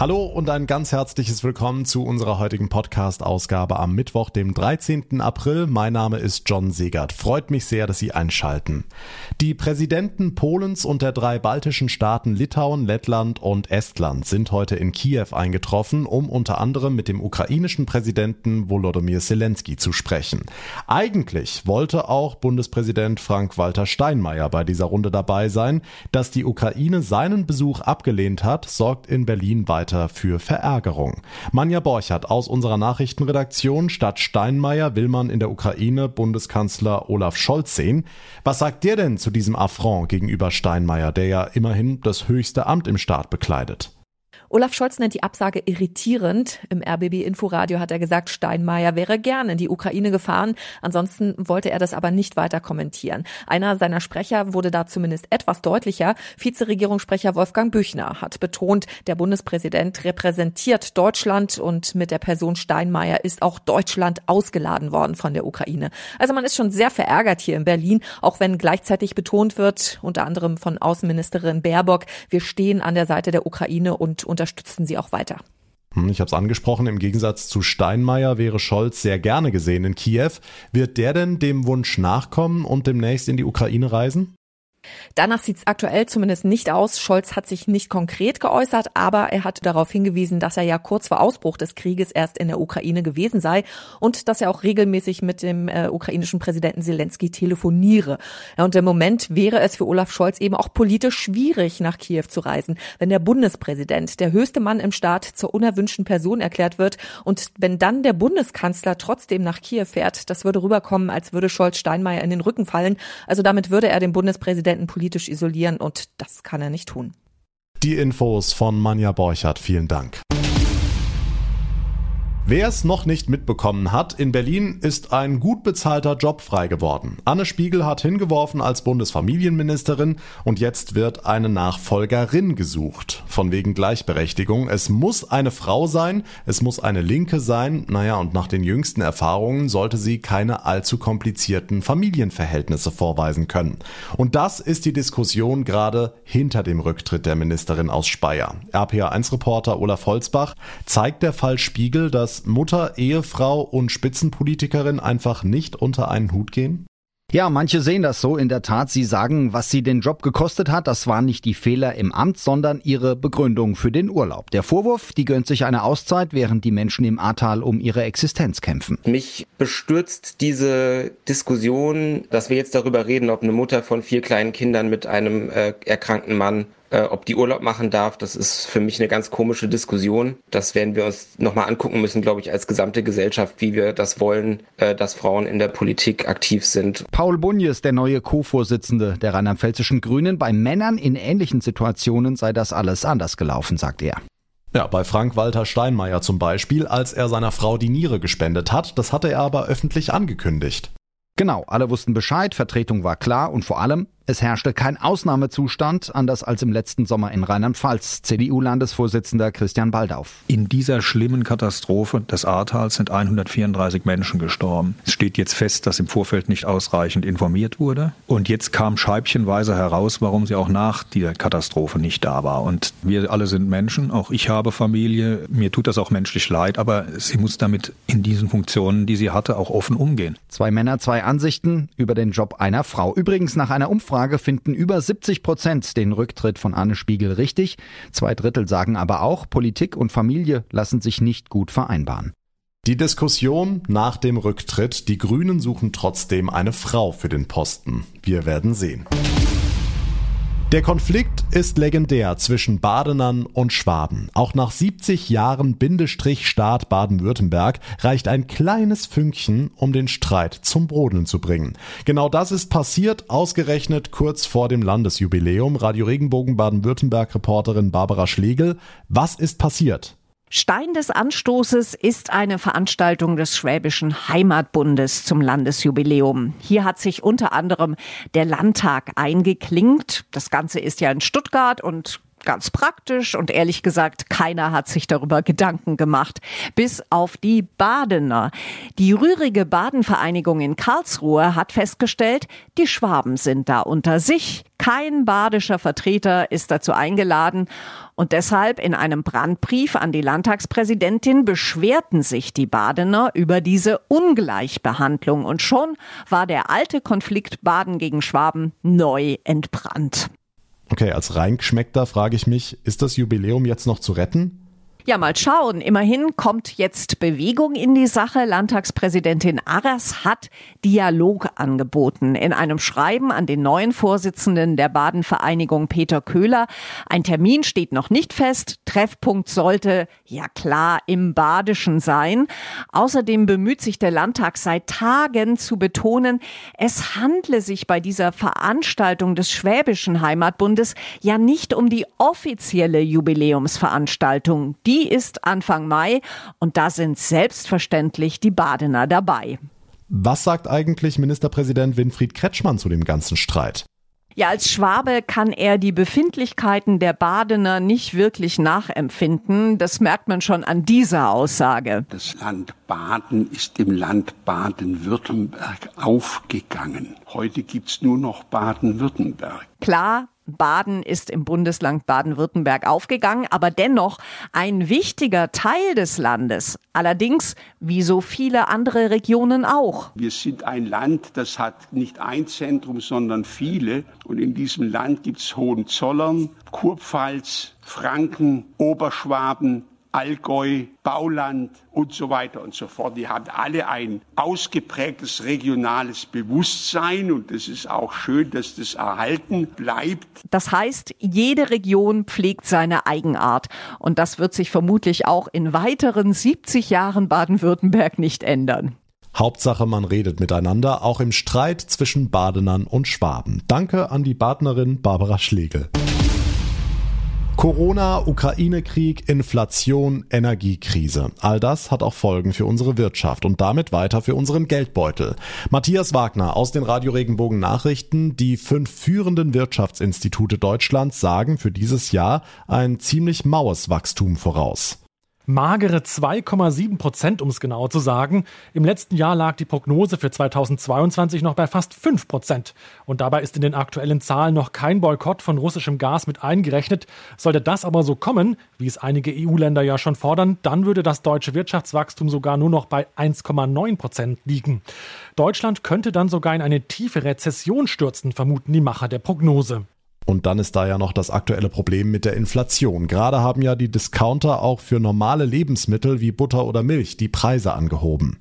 Hallo und ein ganz herzliches Willkommen zu unserer heutigen Podcast-Ausgabe am Mittwoch, dem 13. April. Mein Name ist John Segert. Freut mich sehr, dass Sie einschalten. Die Präsidenten Polens und der drei baltischen Staaten Litauen, Lettland und Estland sind heute in Kiew eingetroffen, um unter anderem mit dem ukrainischen Präsidenten Volodymyr Zelensky zu sprechen. Eigentlich wollte auch Bundespräsident Frank-Walter Steinmeier bei dieser Runde dabei sein. Dass die Ukraine seinen Besuch abgelehnt hat, sorgt in Berlin weiter weiter für Verärgerung. Manja Borchert aus unserer Nachrichtenredaktion. Statt Steinmeier will man in der Ukraine Bundeskanzler Olaf Scholz sehen. Was sagt der denn zu diesem Affront gegenüber Steinmeier, der ja immerhin das höchste Amt im Staat bekleidet? Olaf Scholz nennt die Absage irritierend. Im RBB Inforadio hat er gesagt, Steinmeier wäre gern in die Ukraine gefahren. Ansonsten wollte er das aber nicht weiter kommentieren. Einer seiner Sprecher wurde da zumindest etwas deutlicher. Vizeregierungssprecher Wolfgang Büchner hat betont, der Bundespräsident repräsentiert Deutschland und mit der Person Steinmeier ist auch Deutschland ausgeladen worden von der Ukraine. Also man ist schon sehr verärgert hier in Berlin, auch wenn gleichzeitig betont wird, unter anderem von Außenministerin Baerbock, wir stehen an der Seite der Ukraine und unterstützen sie auch weiter. Hm, ich habe es angesprochen, im Gegensatz zu Steinmeier wäre Scholz sehr gerne gesehen in Kiew. Wird der denn dem Wunsch nachkommen und demnächst in die Ukraine reisen? Danach sieht es aktuell zumindest nicht aus. Scholz hat sich nicht konkret geäußert, aber er hat darauf hingewiesen, dass er ja kurz vor Ausbruch des Krieges erst in der Ukraine gewesen sei und dass er auch regelmäßig mit dem äh, ukrainischen Präsidenten Zelensky telefoniere. Ja, und im Moment wäre es für Olaf Scholz eben auch politisch schwierig, nach Kiew zu reisen, wenn der Bundespräsident, der höchste Mann im Staat, zur unerwünschten Person erklärt wird und wenn dann der Bundeskanzler trotzdem nach Kiew fährt, das würde rüberkommen, als würde Scholz Steinmeier in den Rücken fallen. Also damit würde er den Bundespräsidenten Präsidenten politisch isolieren und das kann er nicht tun. Die Infos von Manja Borchert, vielen Dank. Wer es noch nicht mitbekommen hat, in Berlin ist ein gut bezahlter Job frei geworden. Anne Spiegel hat hingeworfen als Bundesfamilienministerin und jetzt wird eine Nachfolgerin gesucht. Von wegen Gleichberechtigung. Es muss eine Frau sein, es muss eine Linke sein. Naja, und nach den jüngsten Erfahrungen sollte sie keine allzu komplizierten Familienverhältnisse vorweisen können. Und das ist die Diskussion gerade hinter dem Rücktritt der Ministerin aus Speyer. RPA1-Reporter Olaf Holzbach zeigt der Fall Spiegel, dass Mutter, Ehefrau und Spitzenpolitikerin einfach nicht unter einen Hut gehen? Ja, manche sehen das so. In der Tat, sie sagen, was sie den Job gekostet hat, das waren nicht die Fehler im Amt, sondern ihre Begründung für den Urlaub. Der Vorwurf, die gönnt sich eine Auszeit, während die Menschen im Ahrtal um ihre Existenz kämpfen. Mich bestürzt diese Diskussion, dass wir jetzt darüber reden, ob eine Mutter von vier kleinen Kindern mit einem äh, erkrankten Mann äh, ob die Urlaub machen darf, das ist für mich eine ganz komische Diskussion. Das werden wir uns nochmal angucken müssen, glaube ich, als gesamte Gesellschaft, wie wir das wollen, äh, dass Frauen in der Politik aktiv sind. Paul Bunjes, der neue Co-Vorsitzende der rheinland-pfälzischen Grünen, bei Männern in ähnlichen Situationen sei das alles anders gelaufen, sagt er. Ja, bei Frank-Walter Steinmeier zum Beispiel, als er seiner Frau die Niere gespendet hat, das hatte er aber öffentlich angekündigt. Genau, alle wussten Bescheid, Vertretung war klar und vor allem, es herrschte kein Ausnahmezustand, anders als im letzten Sommer in Rheinland-Pfalz. CDU-Landesvorsitzender Christian Baldauf. In dieser schlimmen Katastrophe des Ahrtals sind 134 Menschen gestorben. Es steht jetzt fest, dass im Vorfeld nicht ausreichend informiert wurde. Und jetzt kam scheibchenweise heraus, warum sie auch nach der Katastrophe nicht da war. Und wir alle sind Menschen, auch ich habe Familie. Mir tut das auch menschlich leid, aber sie muss damit in diesen Funktionen, die sie hatte, auch offen umgehen. Zwei Männer, zwei Ansichten über den Job einer Frau. Übrigens nach einer Umfrage Umfrage finden über 70 Prozent den Rücktritt von Anne Spiegel richtig. Zwei Drittel sagen aber auch, Politik und Familie lassen sich nicht gut vereinbaren. Die Diskussion nach dem Rücktritt, die Grünen suchen trotzdem eine Frau für den Posten. Wir werden sehen. Der Konflikt ist legendär zwischen Badenern und Schwaben. Auch nach 70 Jahren Bindestrich Staat Baden-Württemberg reicht ein kleines Fünkchen, um den Streit zum Brodeln zu bringen. Genau das ist passiert, ausgerechnet kurz vor dem Landesjubiläum. Radio Regenbogen Baden-Württemberg Reporterin Barbara Schlegel. Was ist passiert? Stein des Anstoßes ist eine Veranstaltung des Schwäbischen Heimatbundes zum Landesjubiläum. Hier hat sich unter anderem der Landtag eingeklinkt. Das Ganze ist ja in Stuttgart und ganz praktisch und ehrlich gesagt, keiner hat sich darüber Gedanken gemacht. Bis auf die Badener. Die rührige Badenvereinigung in Karlsruhe hat festgestellt, die Schwaben sind da unter sich. Kein badischer Vertreter ist dazu eingeladen und deshalb in einem Brandbrief an die Landtagspräsidentin beschwerten sich die Badener über diese Ungleichbehandlung und schon war der alte Konflikt Baden gegen Schwaben neu entbrannt. Okay, als Reingeschmeckter frage ich mich, ist das Jubiläum jetzt noch zu retten? Ja, mal schauen. Immerhin kommt jetzt Bewegung in die Sache. Landtagspräsidentin Arras hat Dialog angeboten. In einem Schreiben an den neuen Vorsitzenden der Baden-Vereinigung Peter Köhler. Ein Termin steht noch nicht fest. Treffpunkt sollte, ja klar, im Badischen sein. Außerdem bemüht sich der Landtag seit Tagen zu betonen, es handle sich bei dieser Veranstaltung des Schwäbischen Heimatbundes ja nicht um die offizielle Jubiläumsveranstaltung. Die die ist Anfang Mai und da sind selbstverständlich die Badener dabei. Was sagt eigentlich Ministerpräsident Winfried Kretschmann zu dem ganzen Streit? Ja, als Schwabe kann er die Befindlichkeiten der Badener nicht wirklich nachempfinden. Das merkt man schon an dieser Aussage. Das Land Baden ist im Land Baden-Württemberg aufgegangen. Heute gibt's nur noch Baden-Württemberg. Klar, Baden ist im Bundesland Baden-Württemberg aufgegangen, aber dennoch ein wichtiger Teil des Landes. Allerdings wie so viele andere Regionen auch. Wir sind ein Land, das hat nicht ein Zentrum, sondern viele. Und in diesem Land gibt es Hohenzollern, Kurpfalz, Franken, Oberschwaben, Allgäu, Bauland und so weiter und so fort. Die haben alle ein ausgeprägtes regionales Bewusstsein und es ist auch schön, dass das erhalten bleibt. Das heißt, jede Region pflegt seine Eigenart und das wird sich vermutlich auch in weiteren 70 Jahren Baden-Württemberg nicht ändern. Hauptsache, man redet miteinander, auch im Streit zwischen Badenern und Schwaben. Danke an die Badnerin Barbara Schlegel. Corona, Ukraine-Krieg, Inflation, Energiekrise. All das hat auch Folgen für unsere Wirtschaft und damit weiter für unseren Geldbeutel. Matthias Wagner aus den Radio Regenbogen Nachrichten. Die fünf führenden Wirtschaftsinstitute Deutschlands sagen für dieses Jahr ein ziemlich maues Wachstum voraus magere 2,7 Prozent, um es genau zu sagen. Im letzten Jahr lag die Prognose für 2022 noch bei fast 5 Prozent. Und dabei ist in den aktuellen Zahlen noch kein Boykott von russischem Gas mit eingerechnet. Sollte das aber so kommen, wie es einige EU-Länder ja schon fordern, dann würde das deutsche Wirtschaftswachstum sogar nur noch bei 1,9 Prozent liegen. Deutschland könnte dann sogar in eine tiefe Rezession stürzen, vermuten die Macher der Prognose. Und dann ist da ja noch das aktuelle Problem mit der Inflation. Gerade haben ja die Discounter auch für normale Lebensmittel wie Butter oder Milch die Preise angehoben.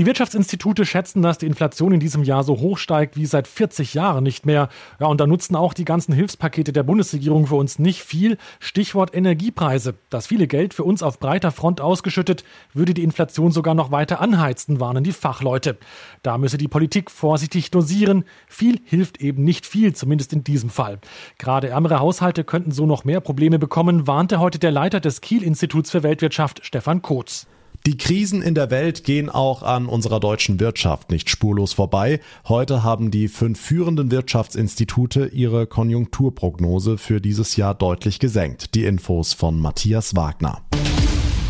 Die Wirtschaftsinstitute schätzen, dass die Inflation in diesem Jahr so hoch steigt wie seit 40 Jahren nicht mehr. Ja, und da nutzen auch die ganzen Hilfspakete der Bundesregierung für uns nicht viel. Stichwort Energiepreise. Das viele Geld für uns auf breiter Front ausgeschüttet, würde die Inflation sogar noch weiter anheizen, warnen die Fachleute. Da müsse die Politik vorsichtig dosieren. Viel hilft eben nicht viel, zumindest in diesem Fall. Gerade ärmere Haushalte könnten so noch mehr Probleme bekommen, warnte heute der Leiter des Kiel-Instituts für Weltwirtschaft, Stefan Kotz. Die Krisen in der Welt gehen auch an unserer deutschen Wirtschaft nicht spurlos vorbei. Heute haben die fünf führenden Wirtschaftsinstitute ihre Konjunkturprognose für dieses Jahr deutlich gesenkt. Die Infos von Matthias Wagner.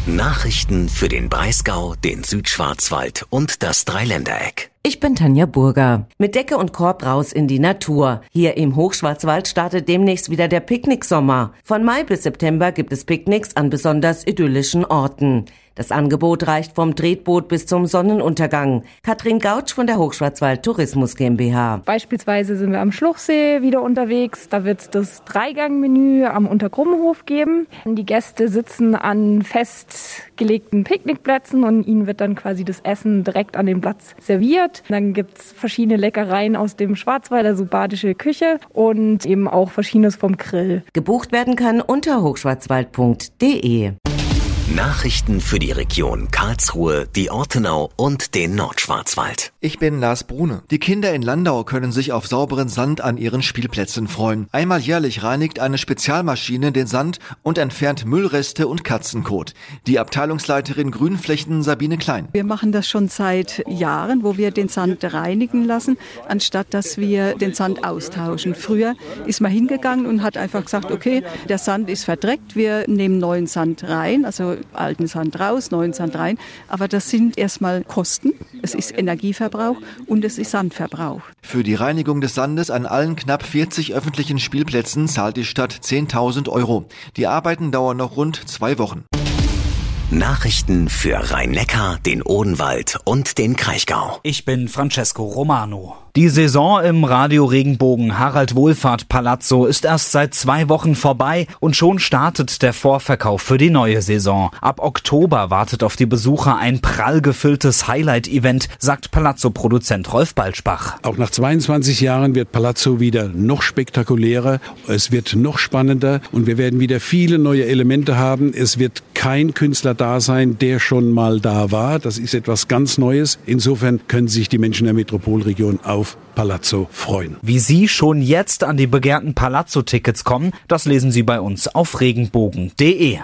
Nachrichten für den Breisgau, den Südschwarzwald und das Dreiländereck. Ich bin Tanja Burger. Mit Decke und Korb raus in die Natur. Hier im Hochschwarzwald startet demnächst wieder der Picknicksommer. Von Mai bis September gibt es Picknicks an besonders idyllischen Orten. Das Angebot reicht vom Tretboot bis zum Sonnenuntergang. Katrin Gautsch von der Hochschwarzwald Tourismus GmbH. Beispielsweise sind wir am Schluchsee wieder unterwegs. Da wird es das Dreigangmenü am Untergrummenhof geben. Die Gäste sitzen an festgelegten Picknickplätzen und ihnen wird dann quasi das Essen direkt an den Platz serviert. Dann gibt es verschiedene Leckereien aus dem Schwarzwald, also badische Küche und eben auch verschiedenes vom Grill. Gebucht werden kann unter hochschwarzwald.de. Nachrichten für die Region Karlsruhe, die Ortenau und den Nordschwarzwald. Ich bin Lars Brune. Die Kinder in Landau können sich auf sauberen Sand an ihren Spielplätzen freuen. Einmal jährlich reinigt eine Spezialmaschine den Sand und entfernt Müllreste und Katzenkot. Die Abteilungsleiterin Grünflächen Sabine Klein. Wir machen das schon seit Jahren, wo wir den Sand reinigen lassen, anstatt dass wir den Sand austauschen. Früher ist man hingegangen und hat einfach gesagt, okay, der Sand ist verdreckt, wir nehmen neuen Sand rein, also alten Sand raus, neuen Sand rein. Aber das sind erstmal Kosten, es ist Energieverbrauch und es ist Sandverbrauch. Für die Reinigung des Sandes an allen knapp 40 öffentlichen Spielplätzen zahlt die Stadt 10.000 Euro. Die Arbeiten dauern noch rund zwei Wochen. Nachrichten für Rhein-Neckar, den Odenwald und den Kraichgau. Ich bin Francesco Romano. Die Saison im Radio Regenbogen Harald Wohlfahrt Palazzo ist erst seit zwei Wochen vorbei und schon startet der Vorverkauf für die neue Saison. Ab Oktober wartet auf die Besucher ein prall gefülltes Highlight-Event, sagt Palazzo-Produzent Rolf Balzbach. Auch nach 22 Jahren wird Palazzo wieder noch spektakulärer, es wird noch spannender und wir werden wieder viele neue Elemente haben. Es wird kein Künstler da sein, der schon mal da war. Das ist etwas ganz Neues. Insofern können sich die Menschen der Metropolregion auf Palazzo freuen. Wie Sie schon jetzt an die begehrten Palazzo-Tickets kommen, das lesen Sie bei uns auf regenbogen.de.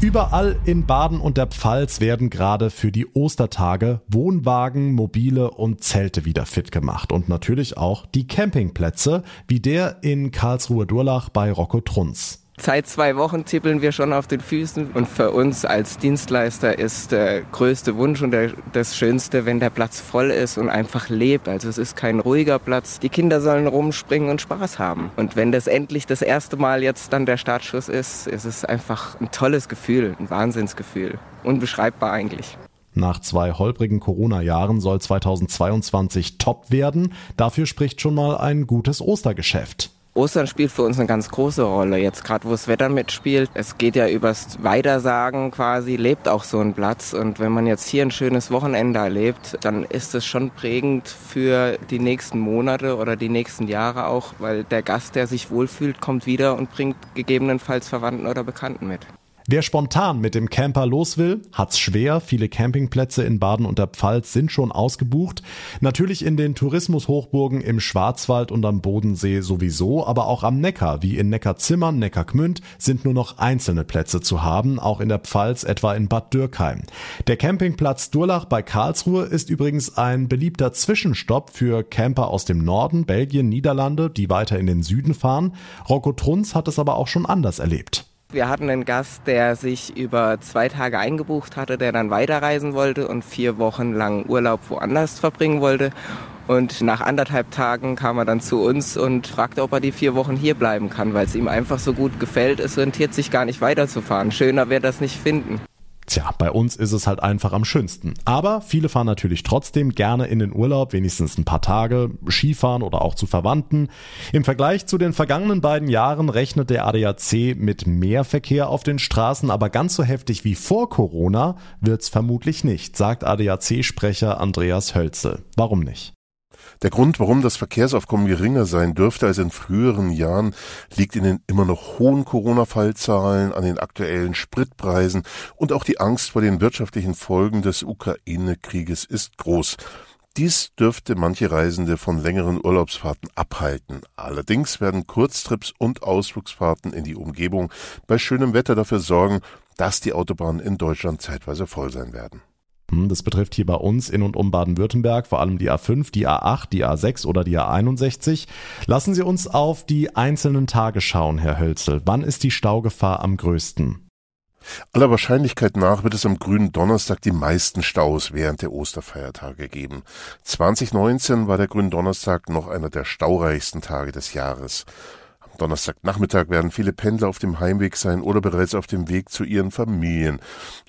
Überall in Baden und der Pfalz werden gerade für die Ostertage Wohnwagen, Mobile und Zelte wieder fit gemacht und natürlich auch die Campingplätze, wie der in Karlsruhe-Durlach bei Rocco Trunz. Seit zwei Wochen tippeln wir schon auf den Füßen und für uns als Dienstleister ist der größte Wunsch und der, das Schönste, wenn der Platz voll ist und einfach lebt. Also es ist kein ruhiger Platz. Die Kinder sollen rumspringen und Spaß haben. Und wenn das endlich das erste Mal jetzt dann der Startschuss ist, ist es einfach ein tolles Gefühl, ein Wahnsinnsgefühl. Unbeschreibbar eigentlich. Nach zwei holprigen Corona-Jahren soll 2022 top werden. Dafür spricht schon mal ein gutes Ostergeschäft. Ostern spielt für uns eine ganz große Rolle. Jetzt gerade, wo das Wetter mitspielt. Es geht ja übers Weitersagen quasi, lebt auch so ein Platz. Und wenn man jetzt hier ein schönes Wochenende erlebt, dann ist es schon prägend für die nächsten Monate oder die nächsten Jahre auch, weil der Gast, der sich wohlfühlt, kommt wieder und bringt gegebenenfalls Verwandten oder Bekannten mit. Wer spontan mit dem Camper los will, hat's schwer. Viele Campingplätze in Baden und der Pfalz sind schon ausgebucht. Natürlich in den Tourismushochburgen im Schwarzwald und am Bodensee sowieso, aber auch am Neckar, wie in Neckarzimmern, Neckargmünd, sind nur noch einzelne Plätze zu haben, auch in der Pfalz, etwa in Bad Dürkheim. Der Campingplatz Durlach bei Karlsruhe ist übrigens ein beliebter Zwischenstopp für Camper aus dem Norden, Belgien, Niederlande, die weiter in den Süden fahren. Rocco Trunz hat es aber auch schon anders erlebt. Wir hatten einen Gast, der sich über zwei Tage eingebucht hatte, der dann weiterreisen wollte und vier Wochen lang Urlaub woanders verbringen wollte. Und nach anderthalb Tagen kam er dann zu uns und fragte, ob er die vier Wochen hier bleiben kann, weil es ihm einfach so gut gefällt. Es rentiert sich gar nicht weiterzufahren. Schöner wird das nicht finden. Tja, bei uns ist es halt einfach am schönsten. Aber viele fahren natürlich trotzdem gerne in den Urlaub, wenigstens ein paar Tage, Skifahren oder auch zu Verwandten. Im Vergleich zu den vergangenen beiden Jahren rechnet der ADAC mit mehr Verkehr auf den Straßen, aber ganz so heftig wie vor Corona wird's vermutlich nicht, sagt ADAC-Sprecher Andreas Hölzel. Warum nicht? Der Grund, warum das Verkehrsaufkommen geringer sein dürfte als in früheren Jahren, liegt in den immer noch hohen Corona-Fallzahlen, an den aktuellen Spritpreisen und auch die Angst vor den wirtschaftlichen Folgen des Ukraine-Krieges ist groß. Dies dürfte manche Reisende von längeren Urlaubsfahrten abhalten. Allerdings werden Kurztrips und Ausflugsfahrten in die Umgebung bei schönem Wetter dafür sorgen, dass die Autobahnen in Deutschland zeitweise voll sein werden. Hm, das betrifft hier bei uns in und um Baden-Württemberg vor allem die A5, die A8, die A6 oder die A61. Lassen Sie uns auf die einzelnen Tage schauen, Herr Hölzel. Wann ist die Staugefahr am größten? Aller Wahrscheinlichkeit nach wird es am grünen Donnerstag die meisten Staus während der Osterfeiertage geben. 2019 war der Gründonnerstag noch einer der staureichsten Tage des Jahres. Donnerstagnachmittag werden viele Pendler auf dem Heimweg sein oder bereits auf dem Weg zu ihren Familien.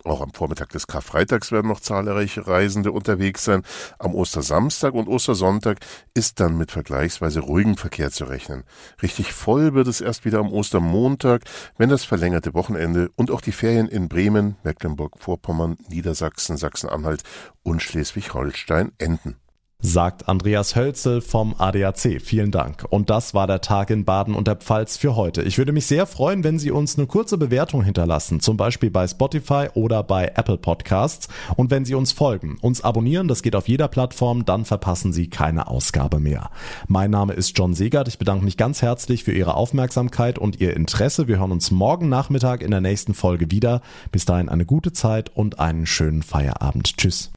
Auch am Vormittag des Karfreitags werden noch zahlreiche Reisende unterwegs sein. Am Ostersamstag und Ostersonntag ist dann mit vergleichsweise ruhigem Verkehr zu rechnen. Richtig voll wird es erst wieder am Ostermontag, wenn das verlängerte Wochenende und auch die Ferien in Bremen, Mecklenburg-Vorpommern, Niedersachsen, Sachsen-Anhalt und Schleswig-Holstein enden. Sagt Andreas Hölzel vom ADAC. Vielen Dank. Und das war der Tag in Baden und der Pfalz für heute. Ich würde mich sehr freuen, wenn Sie uns eine kurze Bewertung hinterlassen, zum Beispiel bei Spotify oder bei Apple Podcasts. Und wenn Sie uns folgen, uns abonnieren, das geht auf jeder Plattform, dann verpassen Sie keine Ausgabe mehr. Mein Name ist John Segert. Ich bedanke mich ganz herzlich für Ihre Aufmerksamkeit und Ihr Interesse. Wir hören uns morgen Nachmittag in der nächsten Folge wieder. Bis dahin eine gute Zeit und einen schönen Feierabend. Tschüss.